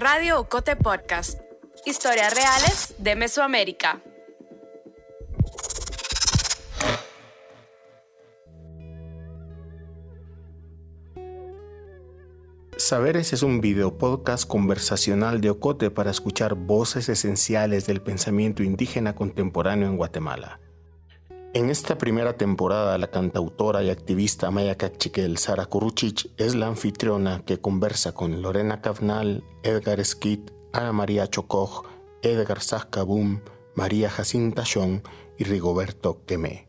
Radio Ocote Podcast. Historias reales de Mesoamérica. Saberes es un video podcast conversacional de Ocote para escuchar voces esenciales del pensamiento indígena contemporáneo en Guatemala. En esta primera temporada, la cantautora y activista maya cachiquel Sara Kuruchich es la anfitriona que conversa con Lorena Cavnal, Edgar Skit, Ana María Chocoj, Edgar Sascabum, María Jacinta Chong y Rigoberto Quemé.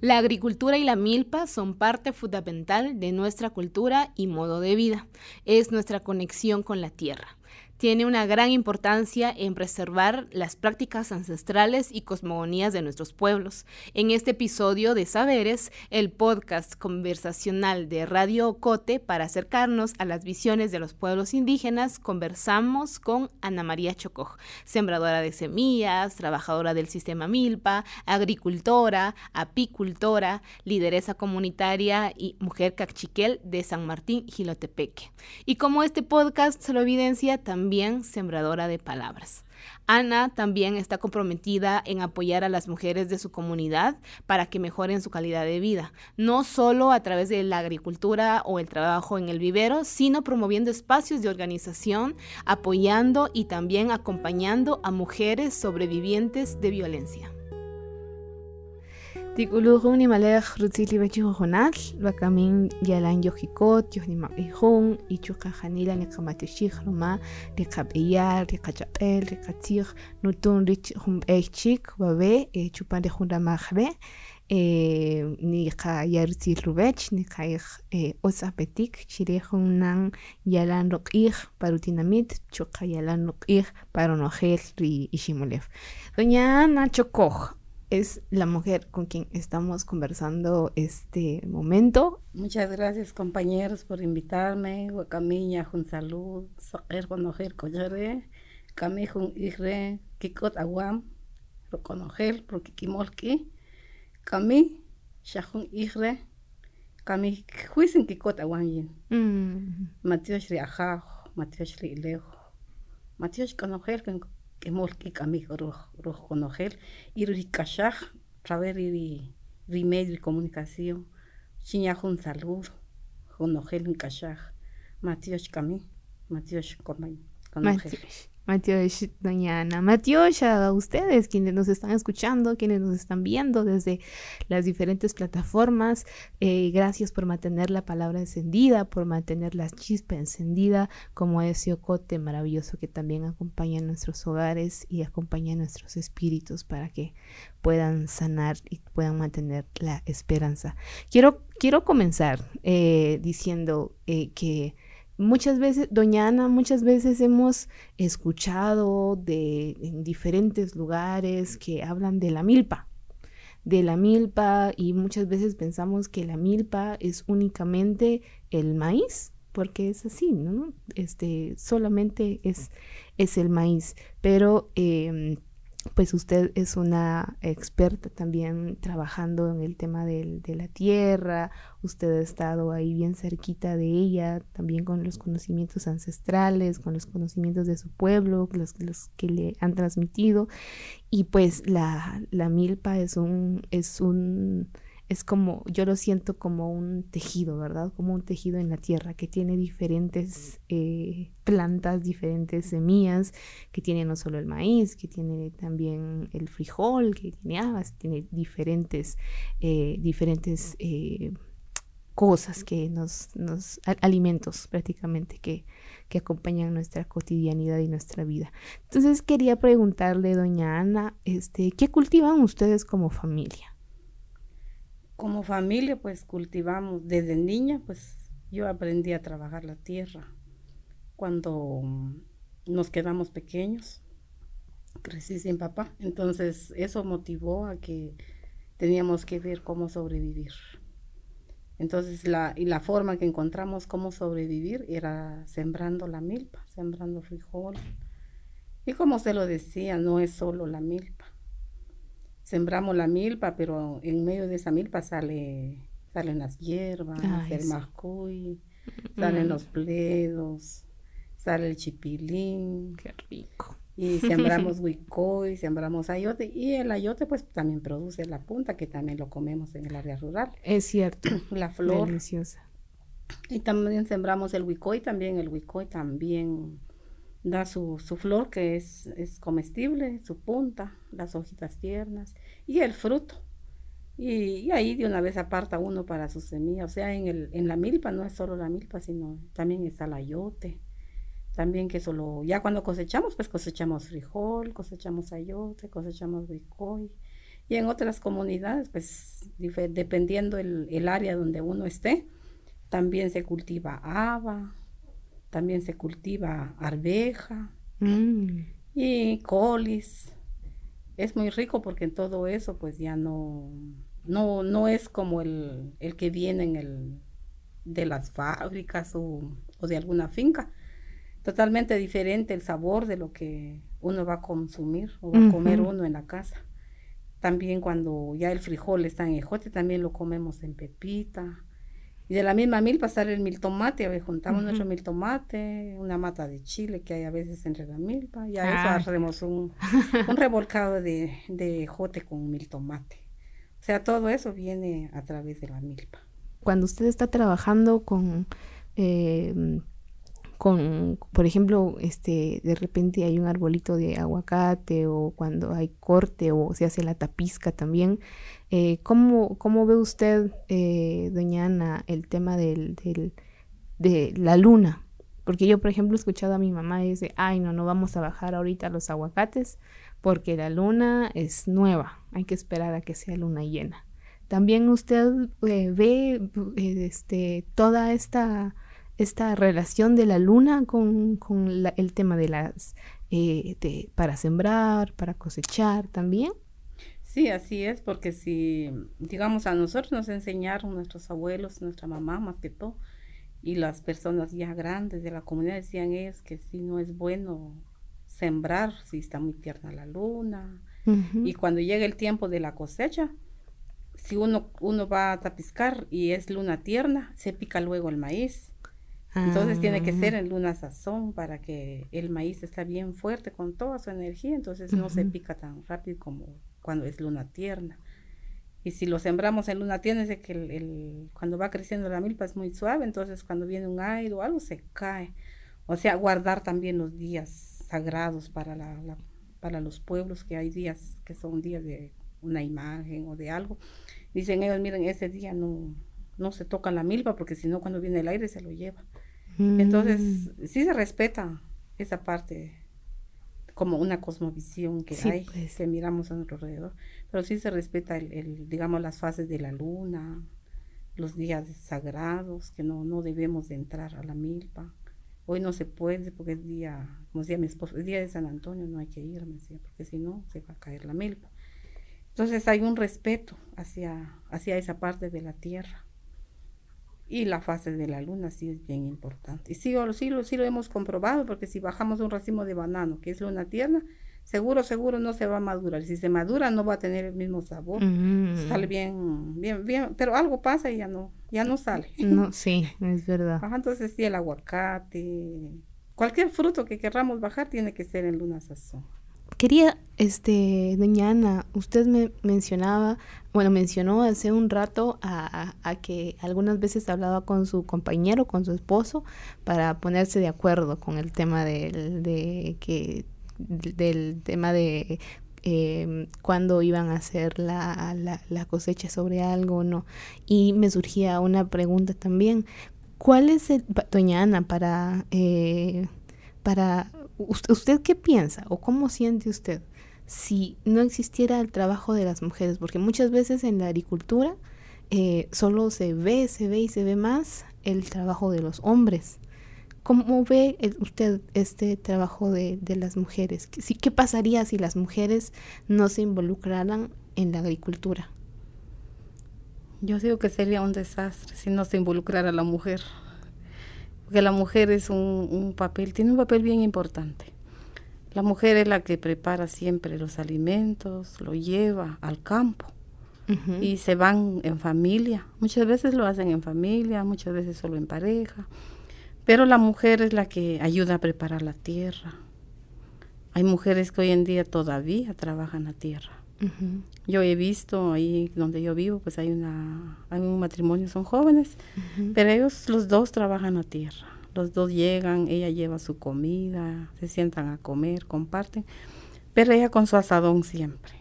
La agricultura y la milpa son parte fundamental de nuestra cultura y modo de vida. Es nuestra conexión con la tierra tiene una gran importancia en preservar las prácticas ancestrales y cosmogonías de nuestros pueblos. En este episodio de Saberes, el podcast conversacional de Radio Ocote para acercarnos a las visiones de los pueblos indígenas, conversamos con Ana María Chocoj, sembradora de semillas, trabajadora del sistema Milpa, agricultora, apicultora, lideresa comunitaria y mujer cachiquel de San Martín, Gilotepeque. Y como este podcast lo evidencia, también sembradora de palabras. Ana también está comprometida en apoyar a las mujeres de su comunidad para que mejoren su calidad de vida, no solo a través de la agricultura o el trabajo en el vivero, sino promoviendo espacios de organización, apoyando y también acompañando a mujeres sobrevivientes de violencia. Tikuluhun ni malej rutzili bechujonal, bakamin yalan yojikot, yohni maqihun, ichuka janila ni kamatishik roma, ni kabeyar, ni kachapel, ni katir, nutun rich hum eichik, babe, chupan de junda mahre, ni ka yarzi rubech, ni ka ich osapetik, chirejun nan yalan rokih, parutinamit, chuka yalan rokih, paronojel, ri ishimolef. Doña Ana Chocoj, es la mujer con quien estamos conversando este momento. Muchas gracias compañeros por invitarme. Guacamiña, jun salud, soer conocer collare, cami jun igre, kikot aguam, reconocer porque kimolki, cami, shajun igre, cami juicen kikot aguam yin. Mm. Matios riajaj, matios rilejo, matios conocer emolki kami roh conogel y ricachaj traver y remedio y comunicación. Chiña un salud conogel en cachaj matios kami matios conogel Matiosh, doña Ana. A ustedes quienes nos están escuchando, quienes nos están viendo desde las diferentes plataformas, eh, gracias por mantener la palabra encendida, por mantener la chispa encendida, como ese ocote maravilloso que también acompaña nuestros hogares y acompaña nuestros espíritus para que puedan sanar y puedan mantener la esperanza. Quiero, quiero comenzar eh, diciendo eh, que Muchas veces, doña Ana, muchas veces hemos escuchado de en diferentes lugares que hablan de la milpa, de la milpa y muchas veces pensamos que la milpa es únicamente el maíz, porque es así, ¿no? Este, solamente es, es el maíz, pero em, pues usted es una experta también trabajando en el tema de la tierra, usted ha estado ahí bien cerquita de ella, también con los conocimientos ancestrales, con los conocimientos de su pueblo, los, los que le han transmitido, y pues la, la milpa es un, es un es como, yo lo siento como un tejido, ¿verdad? Como un tejido en la tierra que tiene diferentes eh, plantas, diferentes semillas, que tiene no solo el maíz, que tiene también el frijol, que tiene habas, tiene diferentes, eh, diferentes eh, cosas que nos, nos, alimentos prácticamente que, que acompañan nuestra cotidianidad y nuestra vida. Entonces quería preguntarle, doña Ana, este, ¿qué cultivan ustedes como familia? Como familia pues cultivamos desde niña pues yo aprendí a trabajar la tierra. Cuando nos quedamos pequeños crecí sin papá. Entonces eso motivó a que teníamos que ver cómo sobrevivir. Entonces la y la forma que encontramos cómo sobrevivir era sembrando la milpa sembrando frijol. Y como se lo decía no es solo la milpa sembramos la milpa, pero en medio de esa milpa sale, salen las hierbas, el mascuy, salen los pledos, sale el chipilín. Qué rico. Y sembramos huicoy, sembramos ayote. Y el ayote pues también produce la punta, que también lo comemos en el área rural. Es cierto. La flor. Deliciosa. Y también sembramos el huicoy, también el huicoy también da su, su flor que es, es comestible, su punta, las hojitas tiernas y el fruto. Y, y ahí de una vez aparta uno para su semilla. O sea, en, el, en la milpa no es solo la milpa, sino también está el ayote. También que solo, ya cuando cosechamos, pues cosechamos frijol, cosechamos ayote, cosechamos bicoy. Y en otras comunidades, pues dependiendo el, el área donde uno esté, también se cultiva haba, también se cultiva arveja Mm. y colis. Es muy rico porque en todo eso pues ya no, no, no es como el, el que viene en el, de las fábricas o, o de alguna finca. Totalmente diferente el sabor de lo que uno va a consumir o va a comer uno en la casa. También cuando ya el frijol está en ejote, también lo comemos en pepita. Y de la misma milpa sale el miltomate, a ver, juntamos Ujú. nuestro miltomate, una mata de chile que hay a veces entre la milpa, y a eso Ah. hacemos un, un revolcado de, de ejote con miltomate. O sea, todo eso viene a través de la milpa. Cuando usted está trabajando con, eh, con, por ejemplo, este, de repente hay un arbolito de aguacate o cuando hay corte o se hace la tapizca también, eh, ¿cómo, cómo ve usted, eh, doña Ana, el tema del, de la luna? Porque yo, por ejemplo, he escuchado a mi mamá y dice, ay, no, no vamos a bajar ahorita los aguacates porque la luna es nueva, hay que esperar a que sea luna llena. También usted eh, ve este, toda esta, esta relación de la luna con, con la- el tema de las, eh, de, para sembrar, para cosechar también. Sí, así es, porque si, digamos, a nosotros nos enseñaron nuestros abuelos, nuestra mamá más que todo, y las personas ya grandes de la comunidad decían ellos que sí no es bueno sembrar si está muy tierna la luna. Y cuando llega el tiempo de la cosecha, si uno, uno va a tapiscar y es luna tierna, se pica luego el maíz. Entonces tiene que Ah. ser en luna sazón para que el maíz está bien fuerte con toda su energía, entonces no se pica tan rápido como cuando es luna tierna. Y si lo sembramos en luna tierna, es de que el, el- cuando va creciendo la milpa es muy suave, entonces cuando viene un aire o algo se cae. O sea, guardar también los días sagrados para, la, la- para los pueblos, que hay días que son días de una imagen o de algo. Dicen ellos, miren, ese día no, no se toca la milpa porque si no cuando viene el aire se lo lleva. Entonces, Mm. sí se respeta esa parte como una cosmovisión que Sí, hay, pues. que miramos a nuestro alrededor, pero sí se respeta el, el, digamos, las fases de la luna, los días sagrados, que no, no debemos de entrar a la milpa. Hoy no se puede porque es día, como decía mi esposo, es día de San Antonio, no hay que ir, me decía, porque si no se va a caer la milpa. Entonces hay un respeto hacia, hacia esa parte de la tierra. Y la fase de la luna sí es bien importante. Y sí, sí, lo, sí lo hemos comprobado, porque si bajamos un racimo de banano, que es luna tierna, seguro, seguro no se va a madurar. Si se madura, no va a tener el mismo sabor. Mm. Sale bien, bien, bien, pero algo pasa y ya no, ya no sale. No, sí, es verdad. Ajá, entonces sí, el aguacate, cualquier fruto que querramos bajar tiene que ser en luna sazón. Quería, este, doña Ana, usted me mencionaba, bueno, mencionó hace un rato a, a- que algunas veces hablaba con su compañero, con su esposo, para ponerse de acuerdo con el tema del, de que, del tema de eh, cuándo iban a hacer la, la, cosecha sobre algo o no. Y me surgía una pregunta también. ¿Cuál es el, doña Ana, para, eh, para ¿Usted, ¿Usted qué piensa o cómo siente usted si no existiera el trabajo de las mujeres? Porque muchas veces en la agricultura eh, solo se ve, se ve y se ve más el trabajo de los hombres. ¿Cómo ve usted este trabajo de, de las mujeres? ¿Qué, sí, ¿Qué pasaría si las mujeres no se involucraran en la agricultura? Yo digo que sería un desastre si no se involucrara la mujer. Porque la mujer es un, un papel, tiene un papel bien importante. La mujer es la que prepara siempre los alimentos, lo lleva al campo. y se van en familia. Muchas veces lo hacen en familia, muchas veces solo en pareja. Pero la mujer es la que ayuda a preparar la tierra. Hay mujeres que hoy en día todavía trabajan la tierra. Yo he visto ahí donde yo vivo, pues hay una hay un matrimonio, son jóvenes, pero ellos los dos trabajan la tierra. Los dos llegan, ella lleva su comida, se sientan a comer, comparten, pero ella con su asadón siempre.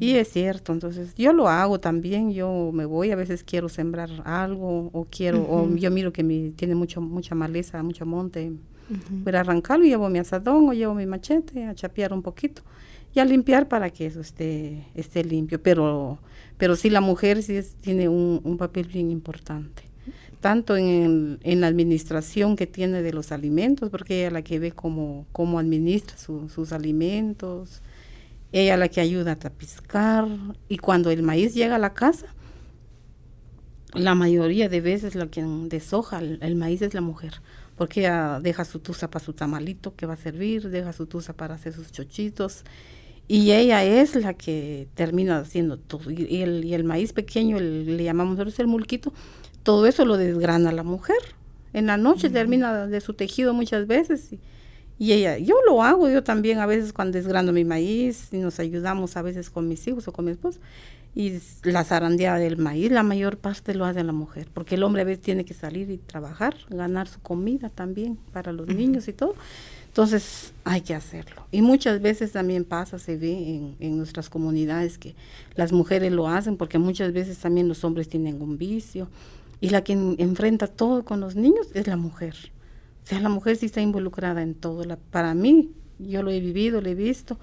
Y es cierto, entonces yo lo hago también, yo me voy, a veces quiero sembrar algo o quiero, o yo miro que mi, tiene mucho, mucha maleza, mucho monte, voy a arrancarlo, llevo mi asadón o llevo mi machete a chapear un poquito y a limpiar para que eso esté, esté limpio, pero, pero sí la mujer sí tiene un, un, papel bien importante tanto en, en, la administración que tiene de los alimentos, porque ella es la que ve cómo, cómo administra sus alimentos, ella la que ayuda a tapiscar y cuando el maíz llega a la casa, la mayoría de veces la que deshoja el, maíz es la mujer, porque ella deja su tusa para su tamalito que va a servir, deja su tusa para hacer sus chochitos y ella es la que termina haciendo todo. Y, el, y el, maíz pequeño, le llamamos nosotros el mulquito, todo eso lo desgrana la mujer. En la noche termina de su tejido muchas veces. Y, y ella, yo lo hago, yo también a veces cuando desgrano mi maíz y nos ayudamos a veces con mis hijos o con mi esposo. Y la zarandeada del maíz, la mayor parte lo hace la mujer, porque el hombre a veces tiene que salir y trabajar, ganar su comida también para los niños y todo. Entonces hay que hacerlo. Y muchas veces también pasa, se ve en, en, nuestras comunidades que las mujeres lo hacen porque muchas veces también los hombres tienen un vicio y la que enfrenta todo con los niños es la mujer. O sea, la mujer sí está involucrada en todo. La, para mí, yo lo he vivido, lo he visto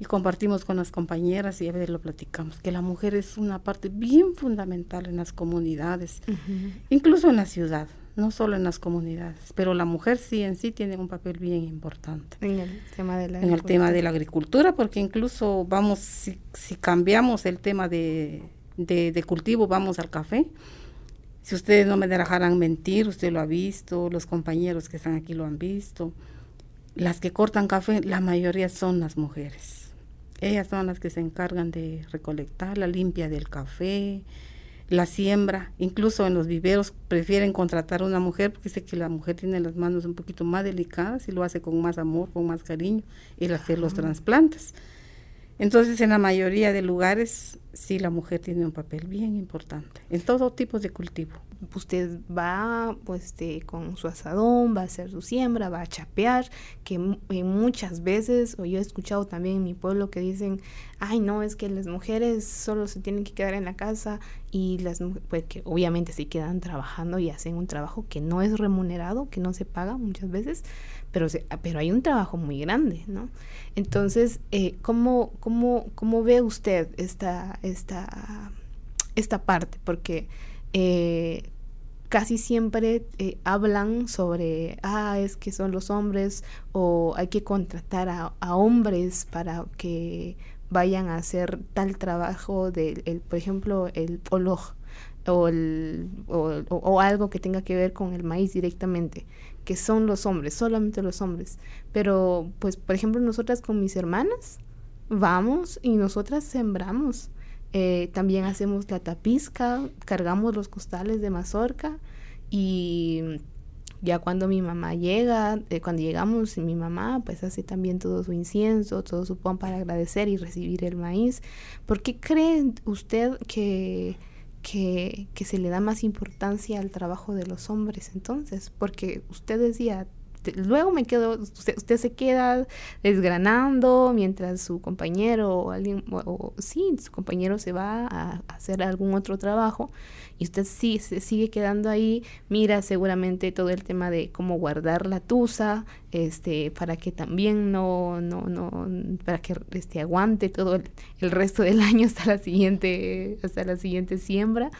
y compartimos con las compañeras y a veces lo platicamos, que la mujer es una parte bien fundamental en las comunidades, incluso en la ciudad, no solo en las comunidades, pero la mujer sí en sí tiene un papel bien importante. En el tema de la En el tema de la agricultura, porque incluso vamos, si, si cambiamos el tema de, de, de cultivo, vamos al café, si ustedes no me dejarán mentir, usted lo ha visto, los compañeros que están aquí lo han visto. Las que cortan café, la mayoría son las mujeres. Ellas son las que se encargan de recolectar la limpia del café, la siembra. Incluso en los viveros prefieren contratar a una mujer porque sé que la mujer tiene las manos un poquito más delicadas y lo hace con más amor, con más cariño, el hacer los trasplantes. Entonces, en la mayoría de lugares, sí, la mujer tiene un papel bien importante, en todo tipo de cultivo. Usted va pues, este, con su asadón, va a hacer su siembra, va a chapear, que muchas veces, o yo he escuchado también en mi pueblo que dicen, ay no, es que las mujeres solo se tienen que quedar en la casa y las pues que obviamente se quedan trabajando y hacen un trabajo que no es remunerado, que no se paga muchas veces, pero, pero hay un trabajo muy grande, ¿no? Entonces, eh, ¿cómo, cómo, cómo ve usted esta, esta, esta parte? Porque eh, casi siempre eh, hablan sobre, ah, es que son los hombres o hay que contratar a, a hombres para que vayan a hacer tal trabajo, de, el, por ejemplo, el oloj o, el, o, algo que tenga que ver con el maíz directamente, que son los hombres, solamente los hombres. Pero, pues, por ejemplo, nosotras con mis hermanas vamos y nosotras sembramos. Eh, también hacemos la tapizca, cargamos los costales de mazorca y ya cuando mi mamá llega, eh, cuando llegamos, mi mamá pues hace también todo su incienso, todo su pan para agradecer y recibir el maíz. ¿Por qué cree usted que, que, que se le da más importancia al trabajo de los hombres entonces? Porque usted decía, luego me quedo, usted, se queda desgranando mientras su compañero o alguien, o, sí, su compañero se va a, hacer algún otro trabajo y usted sí se sigue quedando ahí, mira seguramente todo el tema de cómo guardar la tusa, este, para que también no, no, no, para que este aguante todo el, resto del año hasta la siguiente, hasta la siguiente siembra,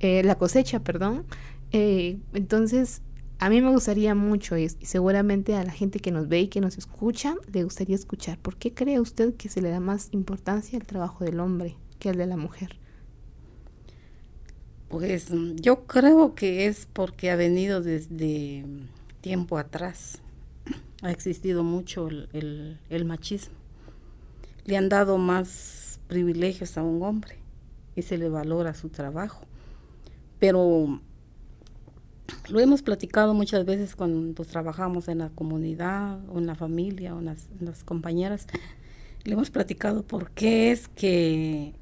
eh, la cosecha, perdón. Eh, entonces, a mí me gustaría mucho y, seguramente a la gente que nos ve y que nos escucha le gustaría escuchar. ¿Por qué cree usted que se le da más importancia al trabajo del hombre que al de la mujer? Pues yo creo que es porque ha venido desde tiempo atrás. Ha existido mucho el machismo. Le han dado más privilegios a un hombre y se le valora su trabajo. Pero lo hemos platicado muchas veces cuando trabajamos en la comunidad o en la familia o en las, compañeras. Le hemos platicado por qué es que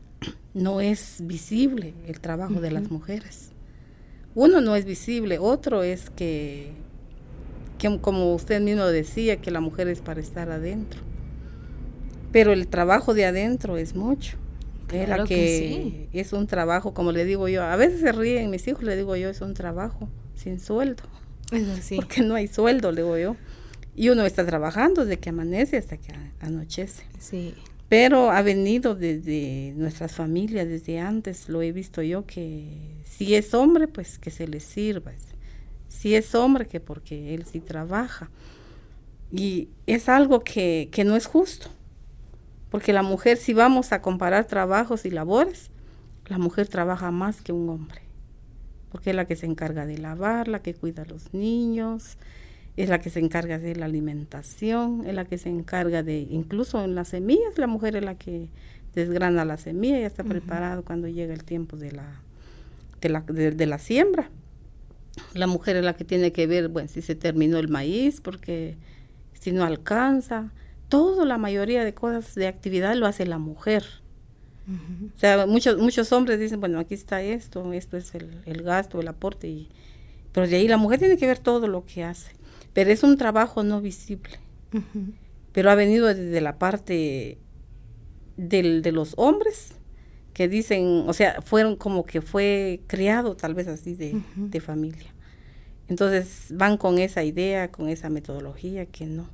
no es visible el trabajo de las mujeres. Uno no es visible, otro es que, que, como usted mismo decía, que la mujer es para estar adentro. Pero el trabajo de adentro es mucho. Claro que, es un trabajo, como le digo yo, a veces se ríen mis hijos, le digo yo, es un trabajo sin sueldo. Porque no hay sueldo, le digo yo. Y uno está trabajando desde que amanece hasta que anochece. Sí. Pero ha venido desde nuestras familias, desde antes, lo he visto yo, que si es hombre, pues que se le sirva. Si es hombre, que porque él sí trabaja. Y es algo que, que no es justo. Porque la mujer, si vamos a comparar trabajos y labores, la mujer trabaja más que un hombre porque es la que se encarga de lavar, la que cuida a los niños, es la que se encarga de la alimentación, es la que se encarga de, incluso en las semillas, la mujer es la que desgrana la semilla y está preparado cuando llega el tiempo de la, de la, de, la siembra. La mujer es la que tiene que ver, bueno, si se terminó el maíz, porque si no alcanza. Todo, la mayoría de cosas de actividad lo hace la mujer. O sea, muchos, muchos hombres dicen, bueno, aquí está esto, esto es el, gasto, el aporte, y, pero de ahí la mujer tiene que ver todo lo que hace. Pero es un trabajo no visible. Pero ha venido desde la parte del, de los hombres que dicen, o sea, fueron como que fue criado tal vez así de, de familia. Entonces van con esa idea, con esa metodología que no,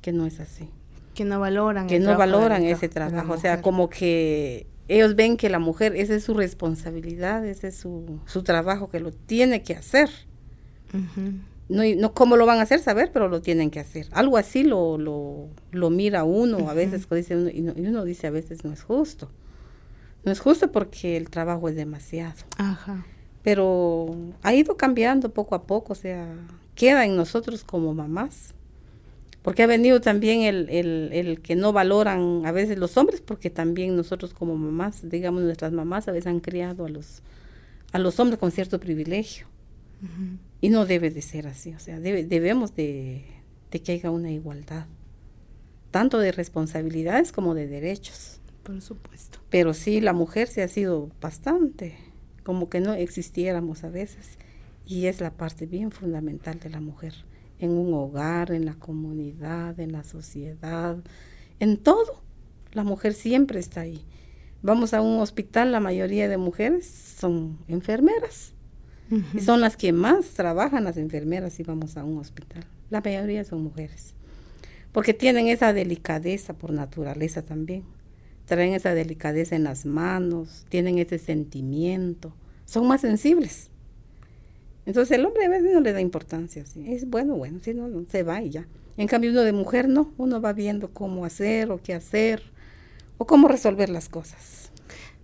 que no es así que no valoran que no valoran ese trabajo o sea como que ellos ven que la mujer esa es su responsabilidad ese es su, su trabajo que lo tiene que hacer. No, no cómo lo van a hacer saber pero lo tienen que hacer. Algo así lo, lo, lo mira uno a veces dice uno, y, uno dice a veces no es justo no es justo porque el trabajo es demasiado. Ajá. pero ha ido cambiando poco a poco o sea queda en nosotros como mamás porque ha venido también el, el, el, que no valoran a veces los hombres, porque también nosotros como mamás, digamos nuestras mamás a veces han criado a los, a los hombres con cierto privilegio. Y no debe de ser así, o sea, debemos de, de que haya una igualdad, tanto de responsabilidades como de derechos. Por supuesto. Pero sí, la mujer se ha sido bastante, como que no existiéramos a veces, y es la parte bien fundamental de la mujer en un hogar, en la comunidad, en la sociedad, en todo. La mujer siempre está ahí. Vamos a un hospital, la mayoría de mujeres son enfermeras. Y son las que más trabajan las enfermeras si vamos a un hospital. La mayoría son mujeres. Porque tienen esa delicadeza por naturaleza también. Traen esa delicadeza en las manos, tienen ese sentimiento. Son más sensibles. Entonces el hombre a veces no le da importancia, es bueno, bueno, si no, se va y ya. En cambio uno de mujer no, uno va viendo cómo hacer o qué hacer o cómo resolver las cosas.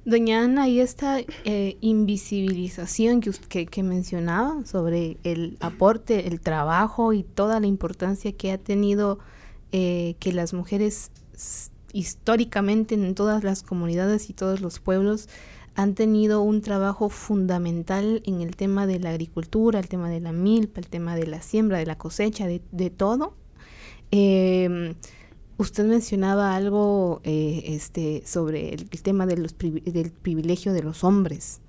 Doña Ana, y esta eh, invisibilización que, que, mencionaba sobre el aporte, el trabajo y toda la importancia que ha tenido eh, que las mujeres históricamente en todas las comunidades y todos los pueblos han tenido un trabajo fundamental en el tema de la agricultura, el tema de la milpa, el tema de la siembra, de la cosecha, de, todo. Em, usted mencionaba algo eh, este, sobre el, tema de los del privilegio de los hombres.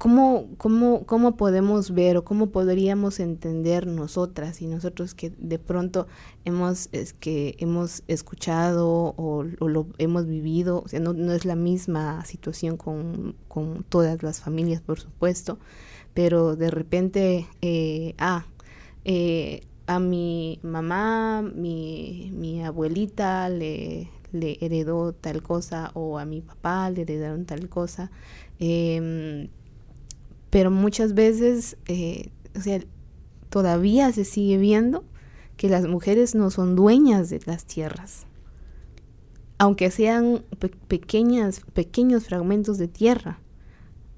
¿Cómo, cómo, ¿Cómo podemos ver o cómo podríamos entender nosotras y nosotros que de pronto hemos, que hemos escuchado o, lo hemos vivido? O sea, no, no es la misma situación con, con, todas las familias, por supuesto, pero de repente, eh, ah, eh, a mi mamá, mi, mi abuelita le, heredó tal cosa o a mi papá le heredaron tal cosa. Eh, pero muchas veces, eh, o sea, todavía se sigue viendo que las mujeres no son dueñas de las tierras. Aunque sean pequeñas, pequeños fragmentos de tierra,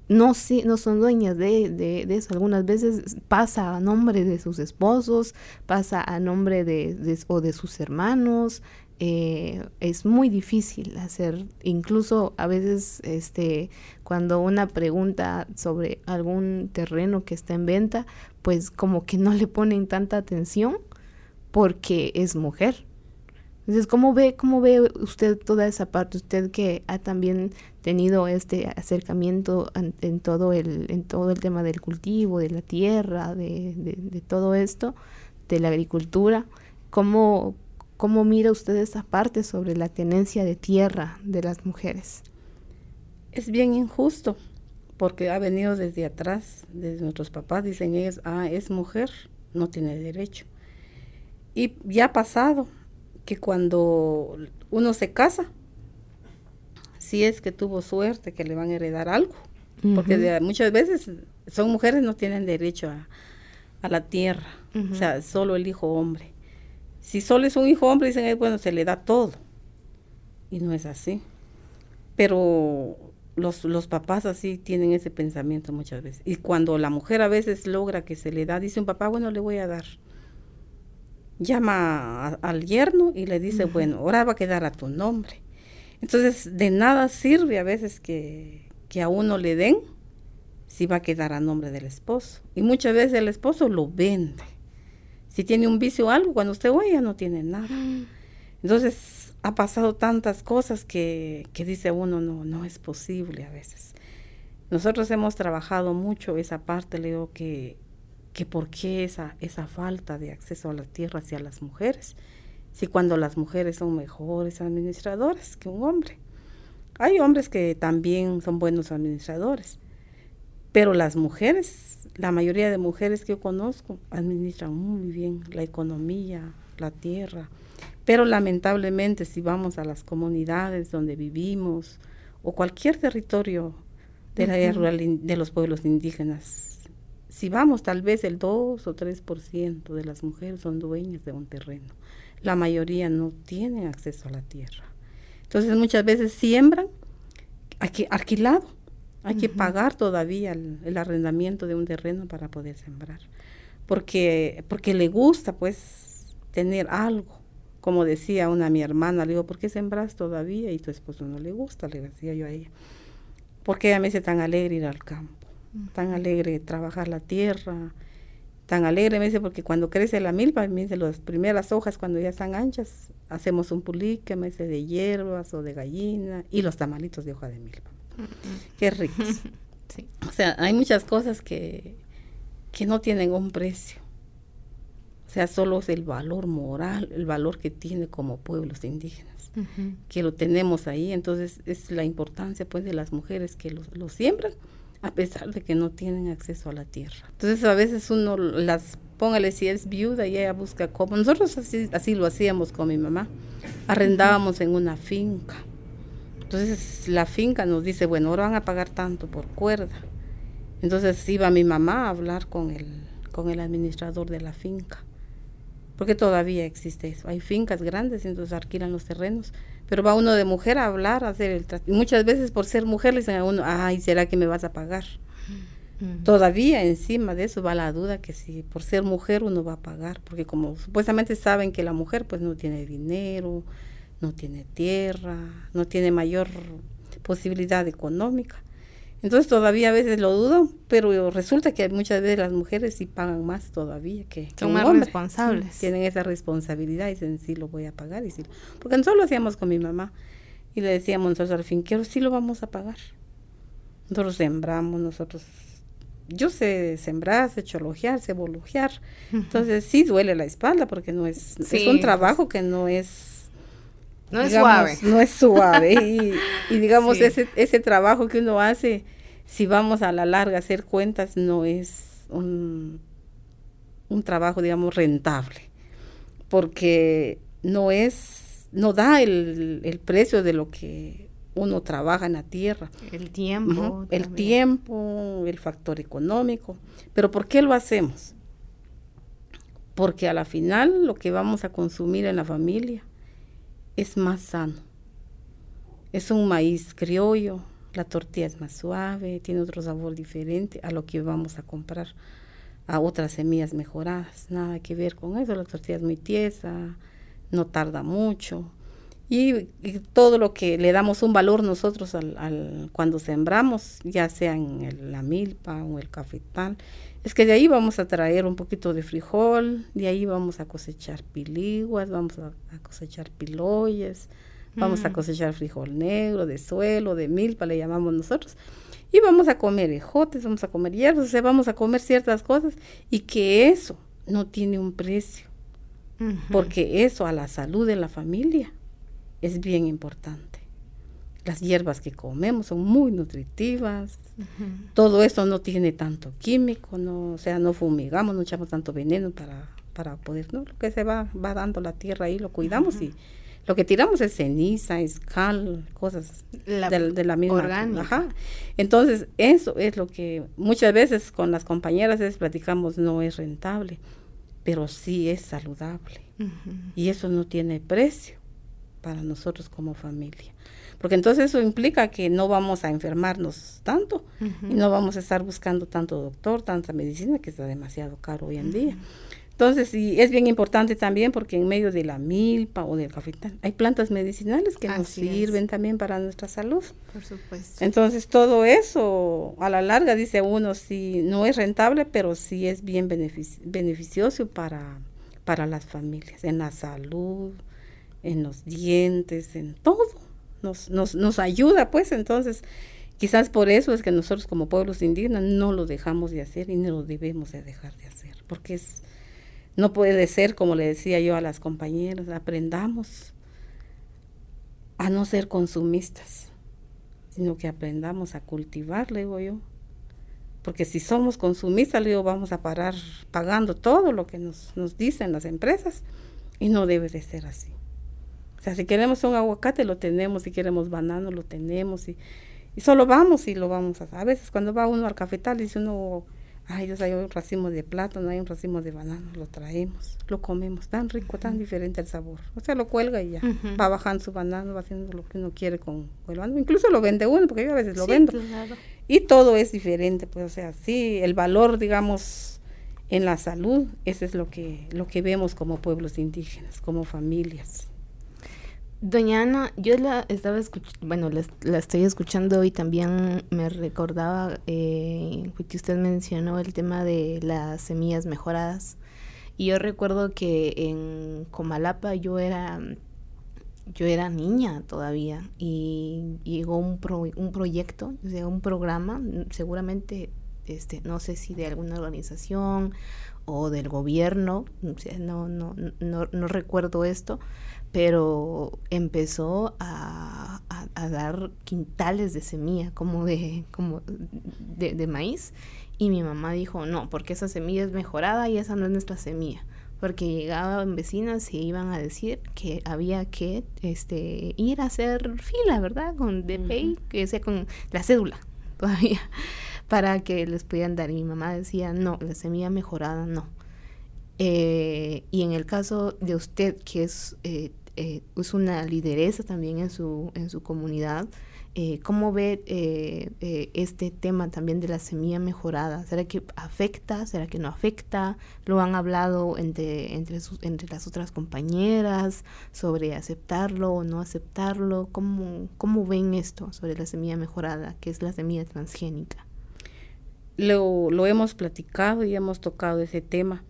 no, sí, no son dueñas de, de, eso. Algunas veces pasa a nombre de sus esposos, pasa a nombre de o de sus hermanos. Eh, es muy difícil hacer, incluso a veces este, cuando una pregunta sobre algún terreno que está en venta, pues como que no le ponen tanta atención porque es mujer. Entonces, ¿cómo ve, cómo ve usted toda esa parte? Usted que ha también tenido este acercamiento en, todo, el, en todo el tema del cultivo, de la tierra, de, de, de todo esto, de la agricultura, ¿cómo, ¿cómo mira usted esa parte sobre la tenencia de tierra de las mujeres? Es bien injusto, porque ha venido desde atrás, desde nuestros papás, dicen ellos, ah, es mujer, no tiene derecho. Y ya ha pasado, que cuando uno se casa, si es que tuvo suerte que le van a heredar algo, uh -huh. porque de, muchas veces son mujeres no tienen derecho a, a la tierra, uh -huh. o sea, solo el hijo hombre. Si solo es un hijo hombre, dicen, bueno, se le da todo. Y no es así. Pero los, los papás así tienen ese pensamiento muchas veces. Y cuando la mujer a veces logra que se le da, dice un papá, bueno, le voy a dar llama a, al yerno y le dice, uh -huh. bueno, ahora va a quedar a tu nombre. Entonces, de nada sirve a veces que, que, a uno le den si va a quedar a nombre del esposo. Y muchas veces el esposo lo vende. Si tiene un vicio o algo, cuando usted oye ya no tiene nada. Entonces, ha pasado tantas cosas que, que dice uno, no, no es posible a veces. Nosotros hemos trabajado mucho esa parte, le digo que que por qué esa, esa falta de acceso a la tierra hacia las mujeres, si cuando las mujeres son mejores administradoras que un hombre. Hay hombres que también son buenos administradores, pero las mujeres, la mayoría de mujeres que yo conozco, administran muy bien la economía, la tierra, pero lamentablemente si vamos a las comunidades donde vivimos o cualquier territorio de, la, uh -huh. de los pueblos indígenas, si vamos, tal vez el 2 o 3% de las mujeres son dueñas de un terreno. La mayoría no tienen acceso a la tierra. Entonces muchas veces siembran aquí, alquilado. Hay uh -huh. que pagar todavía el, el, arrendamiento de un terreno para poder sembrar. Porque, porque le gusta pues tener algo. Como decía una mi hermana, le digo, ¿por qué sembras todavía? Y tu esposo no le gusta, le decía yo a ella. Porque ella me dice tan alegre ir al campo tan alegre trabajar la tierra, tan alegre, me dice, porque cuando crece la milpa, me dice, las primeras hojas cuando ya están anchas, hacemos un pulique, me dice, de hierbas o de gallina, y los tamalitos de hoja de milpa. Qué ricos. sí. O sea, hay muchas cosas que, que no tienen un precio. O sea, solo es el valor moral, el valor que tiene como pueblos indígenas, uh -huh. que lo tenemos ahí. Entonces, es la importancia, pues, de las mujeres que lo, lo siembran, a pesar de que no tienen acceso a la tierra. Entonces a veces uno las, póngale si es viuda y ella busca cómo. Nosotros así, así lo hacíamos con mi mamá. Arrendábamos en una finca. Entonces la finca nos dice, bueno, ahora van a pagar tanto por cuerda. Entonces iba mi mamá a hablar con el, con el administrador de la finca. Porque todavía existe eso. Hay fincas grandes, entonces alquilan los terrenos pero va uno de mujer a hablar, a hacer el trato. Y muchas veces por ser mujer le dicen a uno, ay, ¿será que me vas a pagar? Todavía encima de eso va la duda que si por ser mujer uno va a pagar, porque como supuestamente saben que la mujer pues no tiene dinero, no tiene tierra, no tiene mayor posibilidad económica. Entonces todavía a veces lo dudan, pero resulta que muchas veces las mujeres sí pagan más todavía que, son más hombre. responsables. Tienen esa responsabilidad y dicen sí lo voy a pagar y sí, porque nosotros lo hacíamos con mi mamá y le decíamos nosotros al finquero sí lo vamos a pagar. Nosotros sembramos, nosotros yo sé sembrar, sé chologear, sé bologear. Entonces sí duele la espalda porque no es, sí. es un trabajo que no es no es digamos, suave. No es suave. y, y, digamos, sí. ese, ese trabajo que uno hace, si vamos a la larga a hacer cuentas, no es un, un trabajo, digamos, rentable. Porque no es, no da el, el precio de lo que uno trabaja en la tierra. El tiempo. Uh -huh. El tiempo, el factor económico. Pero ¿por qué lo hacemos? Porque a la final lo que vamos a consumir en la familia es más sano. Es un maíz criollo, La tortilla es más suave, tiene otro sabor diferente a lo que vamos a comprar a otras semillas mejoradas. Nada que ver con eso, la tortilla es muy tiesa, no tarda mucho. Y, todo lo que le damos un valor nosotros al, cuando sembramos, ya sea en la milpa o el cafetal, es que de ahí vamos a traer un poquito de frijol, de ahí vamos a cosechar piliguas, vamos a, cosechar piloyes, vamos a mm. cosechar frijol negro, de suelo, de milpa, le llamamos nosotros. Y vamos a comer ejotes, vamos a comer hierbas, o sea, vamos a comer ciertas cosas y que eso no tiene un precio, porque eso a la salud de la familia es bien importante. Las hierbas que comemos son muy nutritivas. Todo eso no tiene tanto químico, no, o sea, no fumigamos, no echamos tanto veneno para, para poder, ¿no? Lo que se va, va dando la tierra ahí, lo cuidamos y lo que tiramos es ceniza, es cal, cosas de, la misma. Orgánica. Entonces, eso es lo que muchas veces con las compañeras les platicamos, no es rentable, pero sí es saludable. Y eso no tiene precio para nosotros como familia. Porque entonces eso implica que no vamos a enfermarnos tanto y no vamos a estar buscando tanto doctor, tanta medicina que está demasiado caro hoy en día. Entonces, sí, es bien importante también porque en medio de la milpa o del cafetal hay plantas medicinales que nos sirven también para nuestra salud. Por supuesto. Entonces, todo eso a la larga, dice uno, sí, no es rentable, pero sí es bien beneficioso para, para las familias, en la salud, en los dientes, en todo. Nos, nos, nos ayuda, pues, entonces, quizás por eso es que nosotros como pueblos indígenas no lo dejamos de hacer y no lo debemos de dejar de hacer, porque es, no puede ser, como le decía yo a las compañeras, aprendamos a no ser consumistas, sino que aprendamos a cultivar, digo yo. Porque si somos consumistas, le digo, vamos a parar pagando todo lo que nos, nos dicen las empresas y no debe de ser así. O sea, si queremos un aguacate, lo tenemos, si queremos banano, lo tenemos, y, y solo vamos y lo vamos a... A veces cuando va uno al cafetal, dice uno, ay Dios, hay un racimo de plátano, hay un racimo de banano, lo traemos, lo comemos, tan rico, tan diferente el sabor. O sea, lo cuelga y ya, va bajando su banano, va haciendo lo que uno quiere con, el banano. Incluso lo vende uno, porque yo a veces lo vendo. Y todo es diferente, pues, o sea, sí, el valor, digamos, en la salud, eso es lo que, lo que vemos como pueblos indígenas, como familias. Doña Ana, yo la estaba escuchando, bueno, la, estoy escuchando y también me recordaba eh, que usted mencionó el tema de las semillas mejoradas. Y yo recuerdo que en Comalapa yo era, yo era niña todavía y llegó un, un proyecto, o sea, un programa, seguramente, este, no sé si de alguna organización o del gobierno, no, no, no, no recuerdo esto, pero empezó a, dar quintales de semilla, como de, como de, maíz, y mi mamá dijo, no, porque esa semilla es mejorada y esa no es nuestra semilla, porque llegaban vecinas y iban a decir que había que este, ir a hacer fila, ¿verdad? Con DPI, que sea con la cédula todavía, para que les pudieran dar. Y mi mamá decía, no, la semilla mejorada no. Eh, y en el caso de usted, que es eh, eh, es una lideresa también en su, en su comunidad. Eh, ¿Cómo ve eh, eh, este tema también de la semilla mejorada? ¿Será que afecta? ¿Será que no afecta? ¿Lo han hablado entre, entre, entre las otras compañeras sobre aceptarlo o no aceptarlo? ¿Cómo, ¿Cómo ven esto sobre la semilla mejorada, que es la semilla transgénica? Lo, lo hemos platicado y hemos tocado ese tema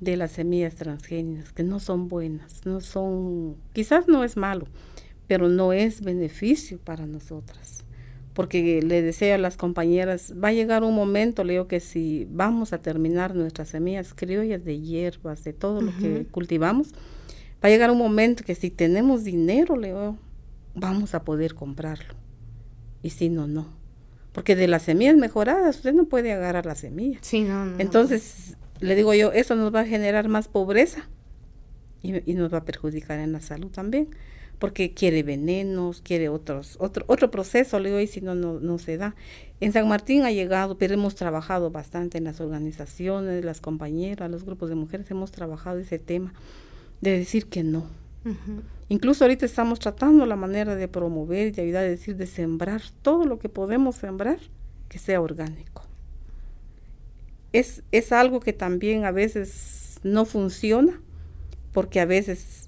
de las semillas transgénicas, que no son buenas, no son, quizás no es malo, pero no es beneficio para nosotras. Porque le deseo a las compañeras, va a llegar un momento, leo que si vamos a terminar nuestras semillas criollas de hierbas, de todo lo que cultivamos, va a llegar un momento que si tenemos dinero, leo, vamos a poder comprarlo. Y si no, no. Porque de las semillas mejoradas, usted no puede agarrar la semilla. Sí, no, no. Entonces, le digo yo, eso nos va a generar más pobreza y, nos va a perjudicar en la salud también, porque quiere venenos, quiere otros, otro, otro proceso, le digo, y si no, no, no se da. En San Martín ha llegado, pero hemos trabajado bastante en las organizaciones, las compañeras, los grupos de mujeres, hemos trabajado ese tema de decir que no, Incluso ahorita estamos tratando la manera de promover y de ayudar, a decir, de sembrar todo lo que podemos sembrar que sea orgánico. Es, es algo que también a veces no funciona, porque a veces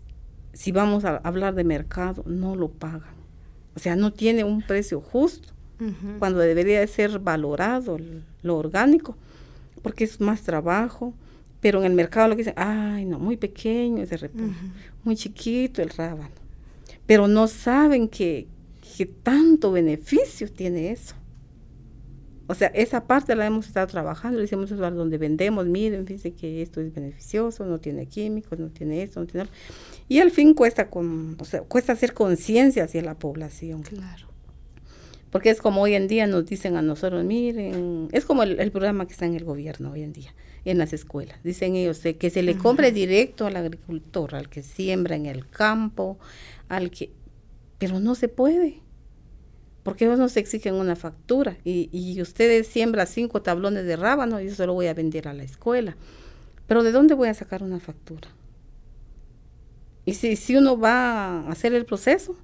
si vamos a hablar de mercado, no lo pagan. O sea, no tiene un precio justo, cuando debería ser valorado lo orgánico, porque es más trabajo, pero en el mercado lo que dicen, ay, no, muy pequeño ese repollo, muy chiquito el rábano. Pero no saben que, que tanto beneficio tiene eso. O sea, esa parte la hemos estado trabajando, le hicimos eso donde vendemos, miren, fíjense que esto es beneficioso, no tiene químicos, no tiene esto, no tiene Y al fin cuesta, con, o sea, cuesta hacer conciencia hacia la población. Claro. Porque es como hoy en día nos dicen a nosotros, miren, es como el, programa que está en el gobierno hoy en día, en las escuelas. Dicen ellos que se le compre directo al agricultor, al que siembra en el campo, al que... Pero no se puede, porque ellos nos exigen una factura y, y ustedes siembran cinco tablones de rábano y yo se lo voy a vender a la escuela. Pero ¿de dónde voy a sacar una factura? Y si, si uno va a hacer el proceso,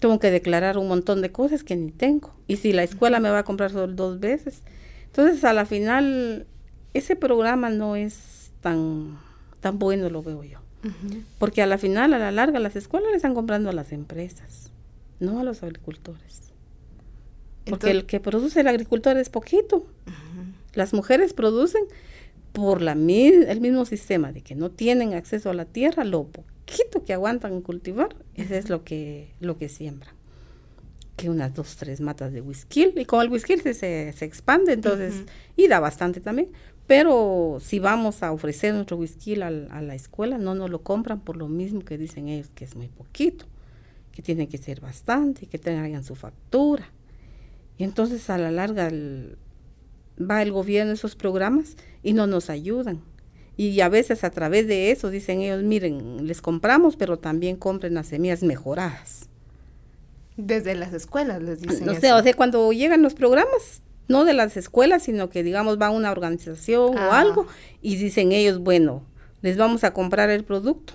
tengo que declarar un montón de cosas que ni tengo. Y si la escuela me va a comprar solo dos veces. Entonces, a la final, ese programa no es tan, tan bueno, lo veo yo. Porque a la final, a la larga, las escuelas le están comprando a las empresas, no a los agricultores. Porque el que produce el agricultor es poquito. Las mujeres producen por la, el mismo sistema de que no tienen acceso a la tierra, lo poquito que aguantan cultivar, eso es lo que, lo que siembran. Que unas dos, tres matas de whisky, y como el whisky se, se, expande, entonces, y da bastante también, pero si vamos a ofrecer nuestro whisky a, a, la escuela, no nos lo compran por lo mismo que dicen ellos, que es muy poquito, que tiene que ser bastante, que tengan su factura. Y entonces a la larga va el gobierno esos programas y no nos ayudan. Y a veces a través de eso dicen ellos, miren, les compramos, pero también compren las semillas mejoradas. Desde las escuelas les dicen. No sé, o sea, cuando llegan los programas, no de las escuelas, sino que digamos va una organización o ah. algo, y dicen ellos, bueno, les vamos a comprar el producto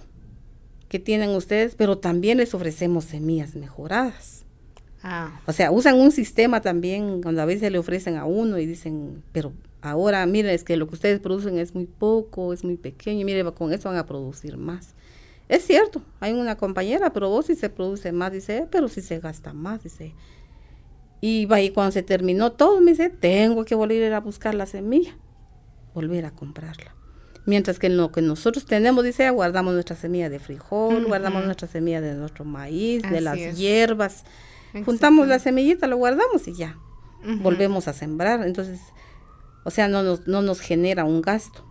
que tienen ustedes, pero también les ofrecemos semillas mejoradas. Ah. O sea, usan un sistema también cuando a veces le ofrecen a uno y dicen, pero ahora, mire, es que lo que ustedes producen es muy poco, es muy pequeño, y mire, con eso van a producir más. Es cierto, hay una compañera, pero vos si se produce más, dice, eh, pero si se gasta más, dice. Y, va, y cuando se terminó todo, me dice, tengo que volver a buscar la semilla, volver a comprarla. Mientras que en lo que nosotros tenemos, dice, guardamos nuestra semilla de frijol, guardamos nuestra semilla de nuestro maíz, de las hierbas. Juntamos la semillita, lo guardamos y ya. Volvemos a sembrar. Entonces, o sea, no nos, no nos genera un gasto.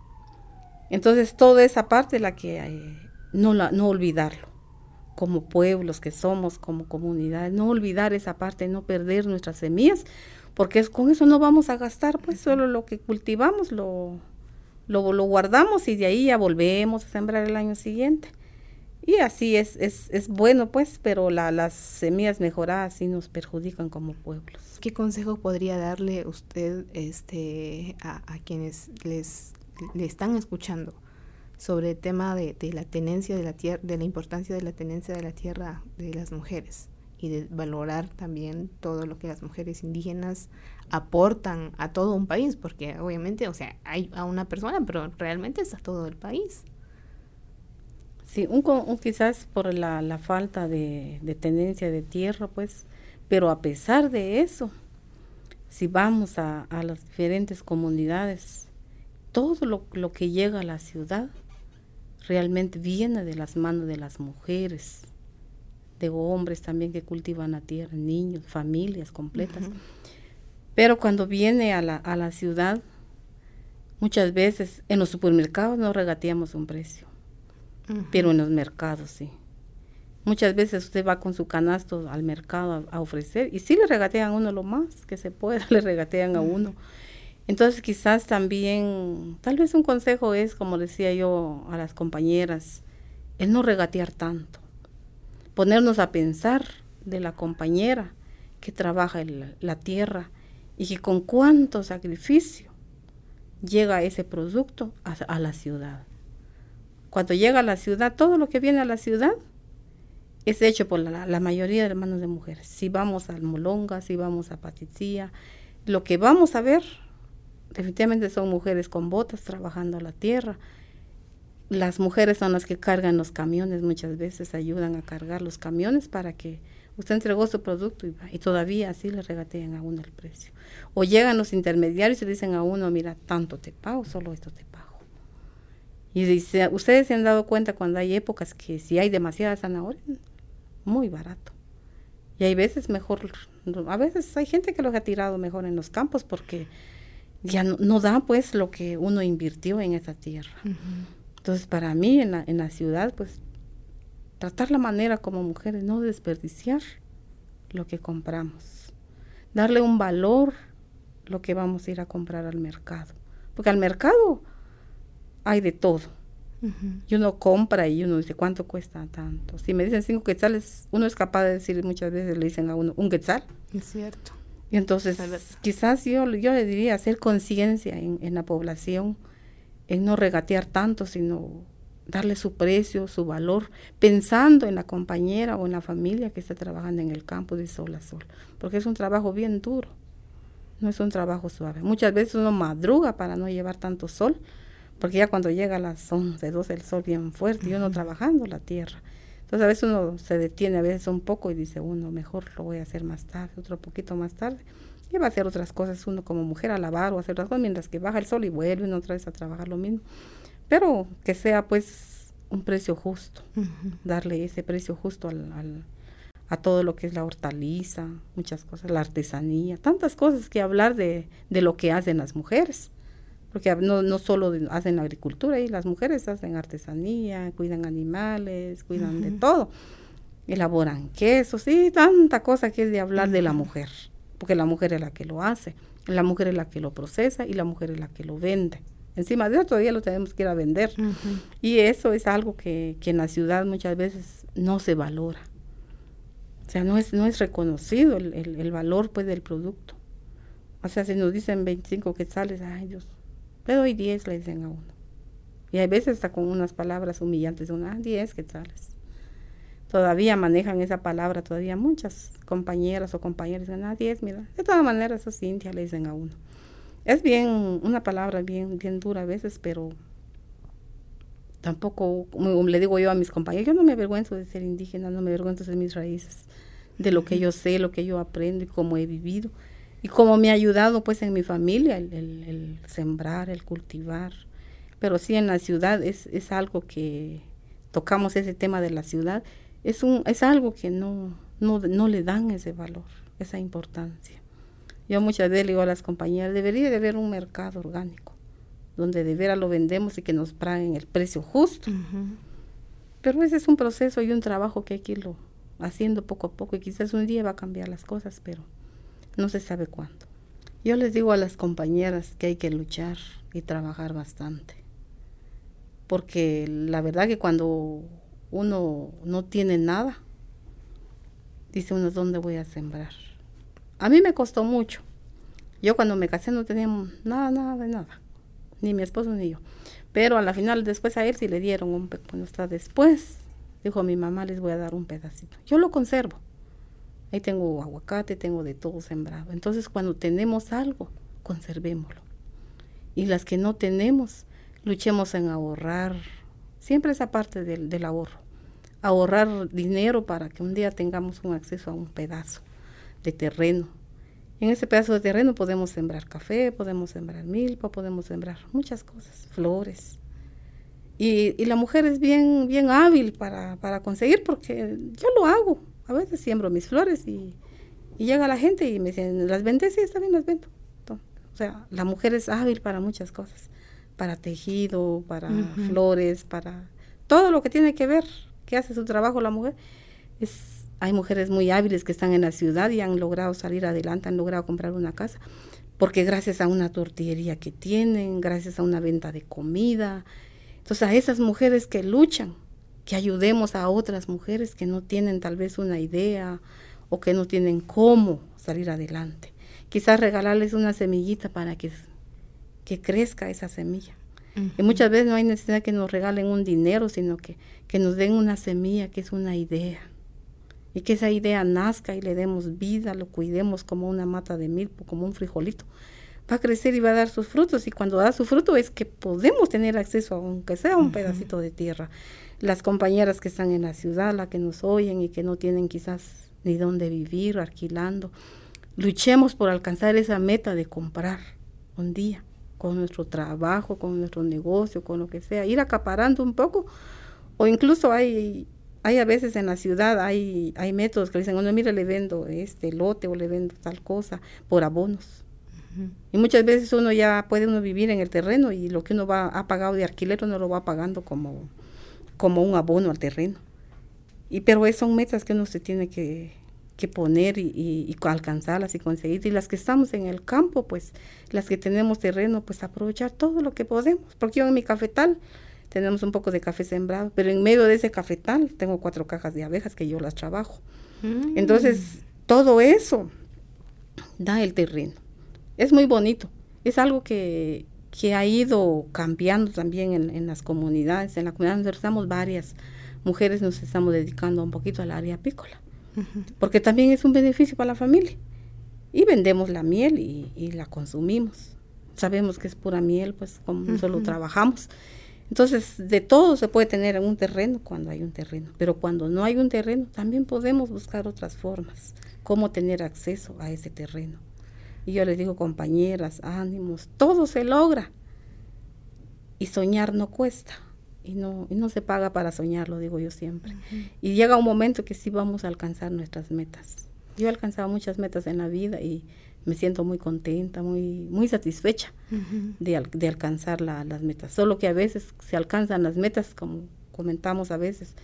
Entonces, toda esa parte la que eh, no, la, no olvidarlo, como pueblos que somos, como comunidad, no olvidar esa parte, no perder nuestras semillas, porque es, con eso no vamos a gastar, pues solo lo que cultivamos lo, lo, lo guardamos y de ahí ya volvemos a sembrar el año siguiente. Y así es, es, es bueno, pues, pero la, las semillas mejoradas sí nos perjudican como pueblos. ¿Qué consejo podría darle usted este, a, quienes les, le están escuchando sobre el tema de, de la tenencia de la tierra, de la importancia de la tenencia de la tierra de las mujeres? y de valorar también todo lo que las mujeres indígenas aportan a todo un país, porque obviamente, o sea, hay a una persona, pero realmente es a todo el país. Sí, un, quizás por la, la falta de, de, tenencia de tierra, pues, pero a pesar de eso, si vamos a, a las diferentes comunidades, todo lo, lo, que llega a la ciudad realmente viene de las manos de las mujeres, de hombres también que cultivan la tierra, niños, familias completas. Pero cuando viene a la, a la ciudad, muchas veces en los supermercados no regateamos un precio pero en los mercados sí. Muchas veces usted va con su canasto al mercado a, ofrecer y sí le regatean a uno lo más que se pueda, le regatean a uno. Entonces quizás también, tal vez un consejo es, como decía yo a las compañeras, el no regatear tanto, ponernos a pensar de la compañera que trabaja la tierra y que con cuánto sacrificio llega ese producto a la ciudad Cuando llega a la ciudad, todo lo que viene a la ciudad es hecho por la, mayoría de manos de mujeres. Si vamos al Molonga, si vamos a Patizía, lo que vamos a ver definitivamente son mujeres con botas trabajando la tierra. Las mujeres son las que cargan los camiones, muchas veces ayudan a cargar los camiones para que usted entregó su producto y, y todavía así le regatean a uno el precio. O llegan los intermediarios y dicen a uno, mira, tanto te pago, solo esto te pago. Y dice, ustedes se han dado cuenta cuando hay épocas que si hay demasiada zanahoria, muy barato. Y hay veces mejor, a veces hay gente que lo ha tirado mejor en los campos porque ya no, da pues lo que uno invirtió en esa tierra. Entonces para mí en la, en la ciudad pues tratar la manera como mujeres, no desperdiciar lo que compramos, darle un valor lo que vamos a ir a comprar al mercado, porque al mercado hay de todo y uno compra y uno dice, ¿cuánto cuesta tanto? Si me dicen cinco quetzales, uno es capaz de decir, muchas veces le dicen a uno, un quetzal. Es cierto. Y entonces, quizás yo, yo le diría hacer conciencia en, en la población, en no regatear tanto, sino darle su precio, su valor, pensando en la compañera o en la familia que está trabajando en el campo de sol a sol, porque es un trabajo bien duro, no es un trabajo suave. Muchas veces uno madruga para no llevar tanto sol, porque ya cuando llega a las 11, 12 el sol bien fuerte y uno trabajando la tierra. Entonces a veces uno se detiene a veces un poco y dice uno, mejor lo voy a hacer más tarde, otro poquito más tarde. Y va a hacer otras cosas uno como mujer a lavar o hacer otras cosas mientras que baja el sol y vuelve uno otra vez a trabajar lo mismo. Pero que sea pues un precio justo, darle ese precio justo al, a todo lo que es la hortaliza, muchas cosas, la artesanía, tantas cosas que hablar de, de lo que hacen las mujeres porque no, no solo hacen la agricultura, y las mujeres hacen artesanía, cuidan animales, cuidan de todo, elaboran quesos, y tanta cosa que es de hablar de la mujer, porque la mujer es la que lo hace, la mujer es la que lo procesa y la mujer es la que lo vende. Encima de eso todavía lo tenemos que ir a vender. Y eso es algo que, que, en la ciudad muchas veces no se valora. O sea, no es, no es reconocido el, el, el valor pues del producto. O sea, si nos dicen 25 quetzales, ay Dios, le doy 10, le dicen a uno. Y hay veces hasta con unas palabras humillantes, una, ah, 10 quetzales. Todavía manejan esa palabra, todavía muchas compañeras o compañeros dicen, ah, 10, mira. De todas maneras, eso Cintia le dicen a uno. Es bien, una palabra bien, bien dura a veces, pero tampoco, como le digo yo a mis compañeros, yo no me avergüenzo de ser indígena, no me avergüenzo de mis raíces, de lo que yo sé, lo que yo aprendo y cómo he vivido y como me ha ayudado pues en mi familia el, sembrar, el cultivar. Pero sí en la ciudad es, es, algo que tocamos ese tema de la ciudad, es, un, es algo que no, no, no le dan ese valor, esa importancia. Yo muchas veces le digo a las compañeras, debería de haber un mercado orgánico, donde de veras lo vendemos y que nos paguen el precio justo. Pero ese es un proceso y un trabajo que hay que irlo haciendo poco a poco y quizás un día va a cambiar las cosas, pero no se sabe cuándo. Yo les digo a las compañeras que hay que luchar y trabajar bastante, porque la verdad que cuando uno no tiene nada, dice uno, ¿dónde voy a sembrar? A mí me costó mucho. Yo cuando me casé no tenía nada, nada de nada, ni mi esposo ni yo. Pero a la final después a él sí le dieron un, bueno, hasta después, dijo mi mamá, les voy a dar un pedacito. Yo lo conservo Ahí tengo aguacate, tengo de todo sembrado. Entonces cuando tenemos algo, conservémoslo. Y las que no tenemos, luchemos en ahorrar. Siempre esa parte del, del ahorro. Ahorrar dinero para que un día tengamos un acceso a un pedazo de terreno. En ese pedazo de terreno podemos sembrar café, podemos sembrar milpa, podemos sembrar muchas cosas, flores. Y, y la mujer es bien, bien hábil para, para conseguir porque yo lo hago a veces siembro mis flores y, llega la gente y me dicen, ¿las vendes? Sí, está bien, las vendo. o sea, la mujer es hábil para muchas cosas, para tejido, para flores, para todo lo que tiene que ver, que hace su trabajo la mujer. Es, hay mujeres muy hábiles que están en la ciudad y han logrado salir adelante, han logrado comprar una casa, porque gracias a una tortillería que tienen, gracias a una venta de comida. Entonces, a esas mujeres que luchan, que ayudemos a otras mujeres que no tienen tal vez una idea o que no tienen cómo salir adelante. Quizás regalarles una semillita para que, que crezca esa semilla. Y muchas veces no hay necesidad que nos regalen un dinero, sino que, que nos den una semilla, que es una idea. Y que esa idea nazca y le demos vida, lo cuidemos como una mata de milpo, como un frijolito. Va a crecer y va a dar sus frutos. Y cuando da su fruto es que podemos tener acceso, aunque sea un pedacito de tierra. Las compañeras que están en la ciudad, las que nos oyen y que no tienen quizás ni dónde vivir, alquilando, luchemos por alcanzar esa meta de comprar un día con nuestro trabajo, con nuestro negocio, con lo que sea, ir acaparando un poco, o incluso hay, hay a veces en la ciudad, hay, hay métodos que dicen, bueno, mire, le vendo este lote o le vendo tal cosa por abonos. Y muchas veces uno ya puede uno vivir en el terreno y lo que uno va ha pagado de alquiler uno lo va pagando como, como un abono al terreno. Y pero son metas que uno se tiene que, que poner y, y, alcanzarlas y conseguir. Y las que estamos en el campo, pues las que tenemos terreno, pues aprovechar todo lo que podemos. Porque yo en mi cafetal tenemos un poco de café sembrado, pero en medio de ese cafetal tengo cuatro cajas de abejas que yo las trabajo. Mm. Entonces, todo eso da el terreno. Es muy bonito. Es algo que, que ha ido cambiando también en, en, las comunidades. En la comunidad donde estamos varias mujeres nos estamos dedicando un poquito al área apícola porque también es un beneficio para la familia. Y vendemos la miel y, la consumimos. Sabemos que es pura miel, pues como solo trabajamos. Entonces, de todo se puede tener en un terreno cuando hay un terreno, pero cuando no hay un terreno, también podemos buscar otras formas, cómo tener acceso a ese terreno. Y yo les digo, compañeras, ánimos, todo se logra. Y soñar no cuesta y no, y no se paga para soñar, lo digo yo siempre. Y llega un momento que sí vamos a alcanzar nuestras metas. Yo he alcanzado muchas metas en la vida y me siento muy contenta, muy, muy satisfecha de, de, alcanzar las metas. Solo que a veces se alcanzan las metas, como comentamos a veces,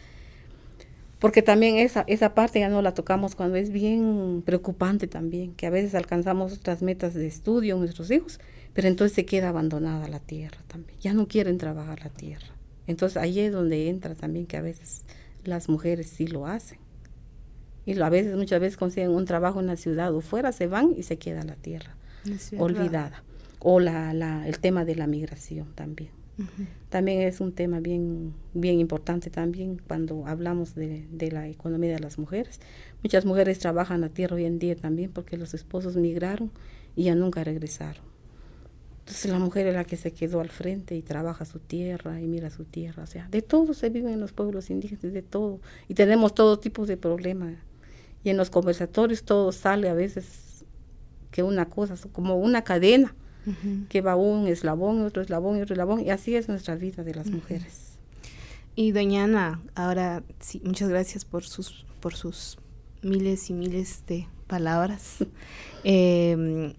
porque también esa, esa parte ya no la tocamos cuando es bien preocupante también, que a veces alcanzamos otras metas de estudio nuestros hijos, pero entonces se queda abandonada la tierra también, ya no quieren trabajar la tierra. Entonces ahí es donde entra también que a veces las mujeres sí lo hacen. Y a veces, muchas veces consiguen un trabajo en la ciudad o fuera, se van y se queda la tierra olvidada. O la, la, el tema de la migración también. También es un tema bien, bien importante también cuando hablamos de, de, la economía de las mujeres. Muchas mujeres trabajan la tierra hoy en día también porque los esposos migraron y ya nunca regresaron. Entonces la mujer es la que se quedó al frente y trabaja su tierra y mira su tierra. O sea, de todo se vive en los pueblos indígenas, de todo. Y tenemos todo tipo de problemas. Y en los conversatorios todo sale a veces que una cosa, como una cadena, que va un eslabón, otro eslabón y otro eslabón. Y así es nuestra vida de las mujeres. Y doña Ana, ahora sí, muchas gracias por sus, por sus miles y miles de palabras. eh,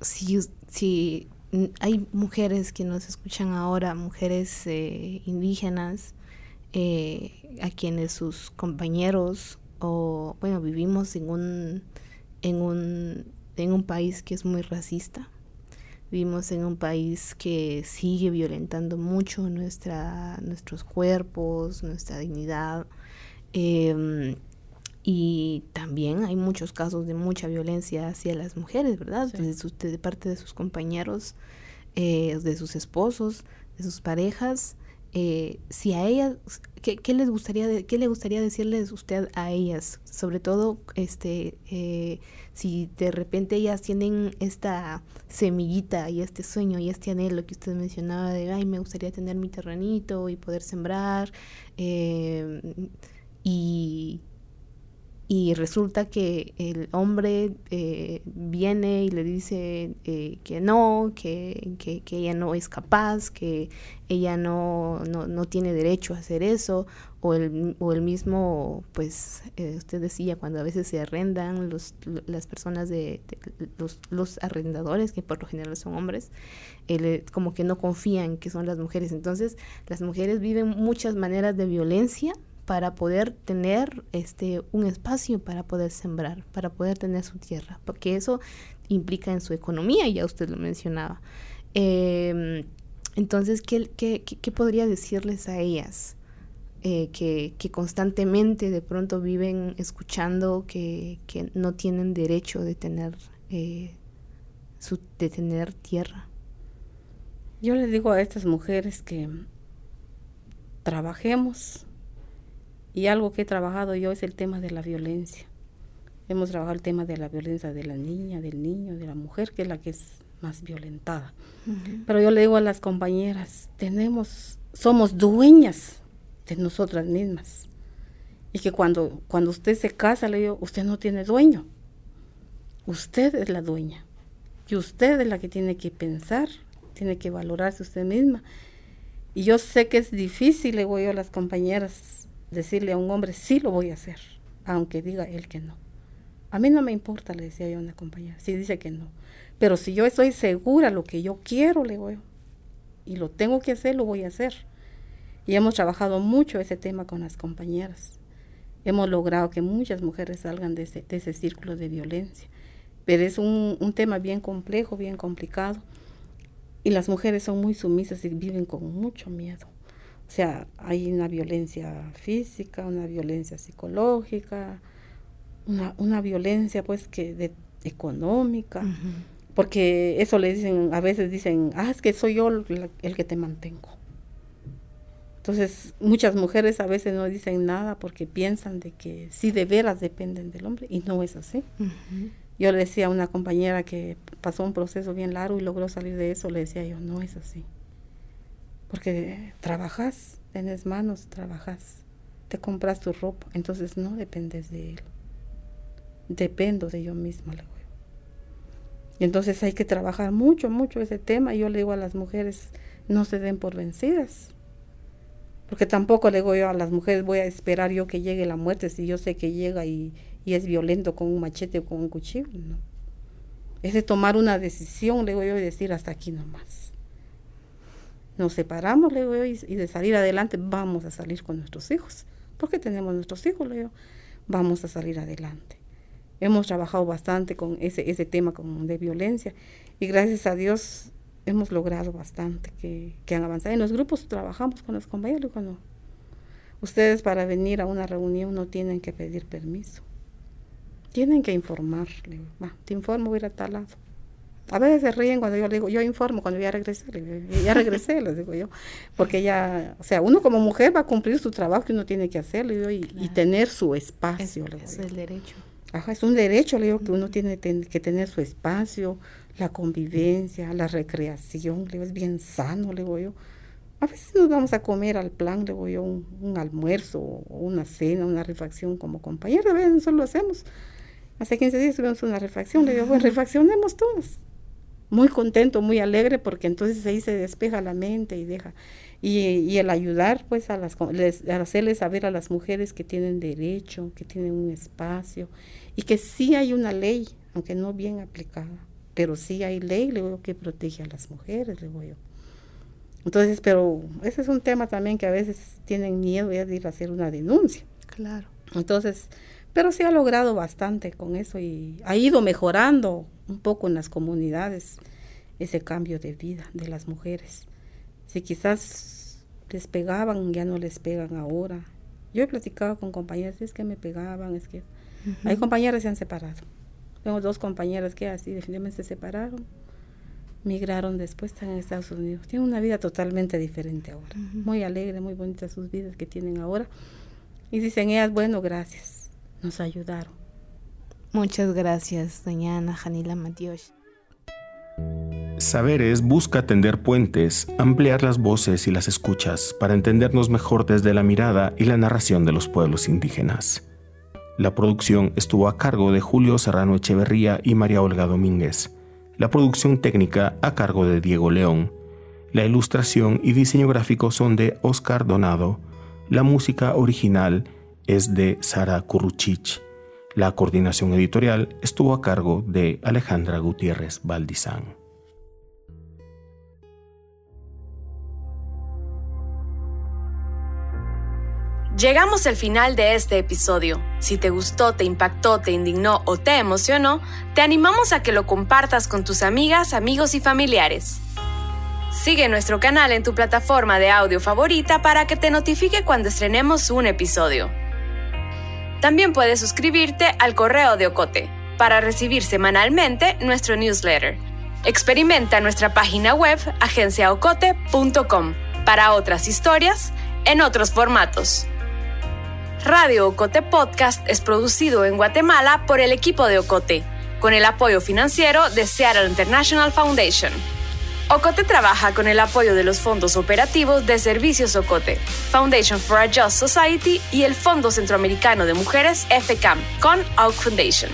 si, si hay mujeres que nos escuchan ahora, mujeres eh, indígenas, eh, a quienes sus compañeros o bueno vivimos en un en un en un país que es muy racista vivimos en un país que sigue violentando mucho nuestra nuestros cuerpos nuestra dignidad eh, y también hay muchos casos de mucha violencia hacia las mujeres, ¿verdad? de parte de sus compañeros, eh, de sus esposos, de sus parejas. Eh, si a ellas, ¿qué, ¿qué, les gustaría, qué le gustaría decirles usted a ellas? Sobre todo, este, eh, si de repente ellas tienen esta semillita y este sueño y este anhelo que usted mencionaba de, ay, me gustaría tener mi terrenito y poder sembrar y y resulta que el hombre eh, viene y le dice eh, que no, que, que, ella no es capaz, que ella no, no, no, tiene derecho a hacer eso, o el, o el mismo, pues eh, usted decía, cuando a veces se arrendan los, las personas de, los, los, arrendadores, que por lo general son hombres, como que no confían que son las mujeres. Entonces, las mujeres viven muchas maneras de violencia para poder tener este un espacio para poder sembrar, para poder tener su tierra, porque eso implica en su economía, ya usted lo mencionaba. Em, entonces, ¿qué, ¿qué, qué, podría decirles a ellas? Eh, que, que, constantemente de pronto viven escuchando que, que no tienen derecho de tener, eh, su, de tener tierra. Yo les digo a estas mujeres que trabajemos y algo que he trabajado yo es el tema de la violencia. Hemos trabajado el tema de la violencia de la niña, del niño, de la mujer, que es la que es más violentada. Pero yo le digo a las compañeras, tenemos, somos dueñas de nosotras mismas. Y que cuando, cuando usted se casa, le digo, usted no tiene dueño. Usted es la dueña. Y usted es la que tiene que pensar, tiene que valorarse usted misma. Y yo sé que es difícil, le voy a las compañeras, decirle a un hombre, sí lo voy a hacer, aunque diga él que no. A mí no me importa, le decía yo a una compañera, si dice que no. Pero si yo estoy segura lo que yo quiero, le voy, y lo tengo que hacer, lo voy a hacer. Y hemos trabajado mucho ese tema con las compañeras. Hemos logrado que muchas mujeres salgan de ese, de ese círculo de violencia. Pero es un, un tema bien complejo, bien complicado. Y las mujeres son muy sumisas y viven con mucho miedo. O sea, hay una violencia física, una violencia psicológica, una, una violencia pues que de, económica, porque eso le dicen, a veces dicen, ah, es que soy yo el, el, que te mantengo. Entonces, muchas mujeres a veces no dicen nada porque piensan de que sí de veras dependen del hombre y no es así. Yo le decía a una compañera que pasó un proceso bien largo y logró salir de eso, le decía yo, no es así. Porque trabajas, tienes manos, trabajas, te compras tu ropa, entonces no dependes de él. Dependo de yo misma, le digo. Y entonces hay que trabajar mucho, mucho ese tema. Y yo le digo a las mujeres, no se den por vencidas. Porque tampoco le digo yo a las mujeres, voy a esperar yo que llegue la muerte si yo sé que llega y, y es violento con un machete o con un cuchillo. No. Es de tomar una decisión, le digo yo, y decir hasta aquí nomás nos separamos, le digo, y, y, de salir adelante vamos a salir con nuestros hijos. Porque tenemos nuestros hijos, le digo, vamos a salir adelante. Hemos trabajado bastante con ese, ese tema con, de violencia y gracias a Dios hemos logrado bastante que, que han avanzado. En los grupos trabajamos con los compañeros cuando ustedes para venir a una reunión no tienen que pedir permiso. Tienen que informar. Le te informo, voy a ir a tal a veces se ríen cuando yo le digo, yo informo cuando ya regresé, ya regresé, les digo yo, porque ya, o sea, uno como mujer va a cumplir su trabajo que uno tiene que hacer, le digo, y, y tener su espacio. Es, le digo, es el derecho. Ajá, es un derecho, le digo, que uno tiene ten, que tener su espacio, la convivencia, la recreación, le digo, es bien sano, le digo yo. A veces nos vamos a comer al plan, le digo yo, un, un almuerzo, o una cena, una refacción como compañeros, a veces nosotros lo hacemos. Hace 15 días tuvimos una refacción, le digo, pues refaccionemos todos muy contento, muy alegre, porque entonces ahí se despeja la mente y deja. Y, y el ayudar, pues, a, las, les, a hacerles saber a las mujeres que tienen derecho, que tienen un espacio, y que sí hay una ley, aunque no bien aplicada, pero sí hay ley, luego que protege a las mujeres, le voy yo. Entonces, pero ese es un tema también que a veces tienen miedo de ir a hacer una denuncia. Claro. Entonces, pero se ha logrado bastante con eso y ha ido mejorando un poco en las comunidades ese cambio de vida de las mujeres. Si quizás les pegaban, ya no les pegan ahora. Yo he platicado con compañeras, es que me pegaban, es que... Uh -huh. Hay compañeras que se han separado. Tengo dos compañeras que así definitivamente se separaron, migraron después, están en Estados Unidos. Tienen una vida totalmente diferente ahora. Uh -huh. Muy alegre, muy bonita sus vidas que tienen ahora. Y dicen ellas, bueno, gracias, nos ayudaron. Muchas gracias, doña Ana Janila Matios. Saberes busca tender puentes, ampliar las voces y las escuchas para entendernos mejor desde la mirada y la narración de los pueblos indígenas. La producción estuvo a cargo de Julio Serrano Echeverría y María Olga Domínguez. La producción técnica a cargo de Diego León. La ilustración y diseño gráfico son de Oscar Donado. La música original es de Sara Curruchich. La coordinación editorial estuvo a cargo de Alejandra Gutiérrez Valdizán. Llegamos al final de este episodio. Si te gustó, te impactó, te indignó o te emocionó, te animamos a que lo compartas con tus amigas, amigos y familiares. Sigue nuestro canal en tu plataforma de audio favorita para que te notifique cuando estrenemos un episodio. También puedes suscribirte al correo de Ocote para recibir semanalmente nuestro newsletter. Experimenta nuestra página web agenciaocote.com para otras historias en otros formatos. Radio Ocote Podcast es producido en Guatemala por el equipo de Ocote, con el apoyo financiero de Seattle International Foundation. Ocote trabaja con el apoyo de los fondos operativos de Servicios Ocote, Foundation for a Just Society y el Fondo Centroamericano de Mujeres FCAM con Oak Foundation.